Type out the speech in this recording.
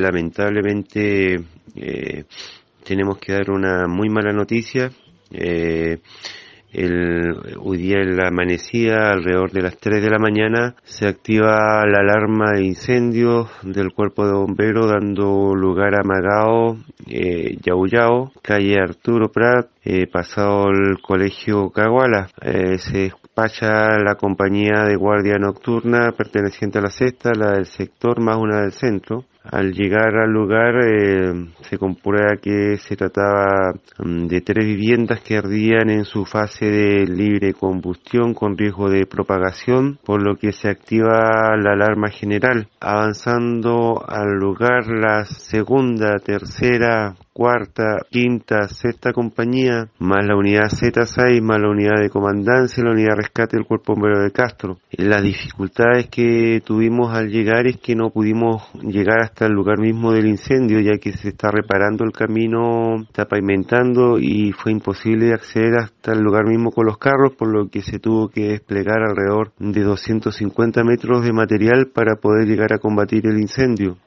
lamentablemente eh, tenemos que dar una muy mala noticia. Eh, el, hoy día en la amanecida, alrededor de las 3 de la mañana, se activa la alarma de incendio del cuerpo de bomberos dando lugar a Magao, eh, calle Arturo Prat, eh, pasado el colegio Caguala. Eh, se despacha la compañía de guardia nocturna perteneciente a la sexta, la del sector más una del centro. Al llegar al lugar eh, se comprueba que se trataba mm, de tres viviendas que ardían en su fase de libre combustión con riesgo de propagación, por lo que se activa la alarma general. Avanzando al lugar la segunda, cuarta, quinta, sexta compañía, más la unidad Z6, más la unidad de comandancia, la unidad de rescate del cuerpo bombero de Castro. Las dificultades que tuvimos al llegar es que no pudimos llegar hasta el lugar mismo del incendio, ya que se está reparando el camino, está pavimentando y fue imposible acceder hasta el lugar mismo con los carros, por lo que se tuvo que desplegar alrededor de 250 metros de material para poder llegar a combatir el incendio.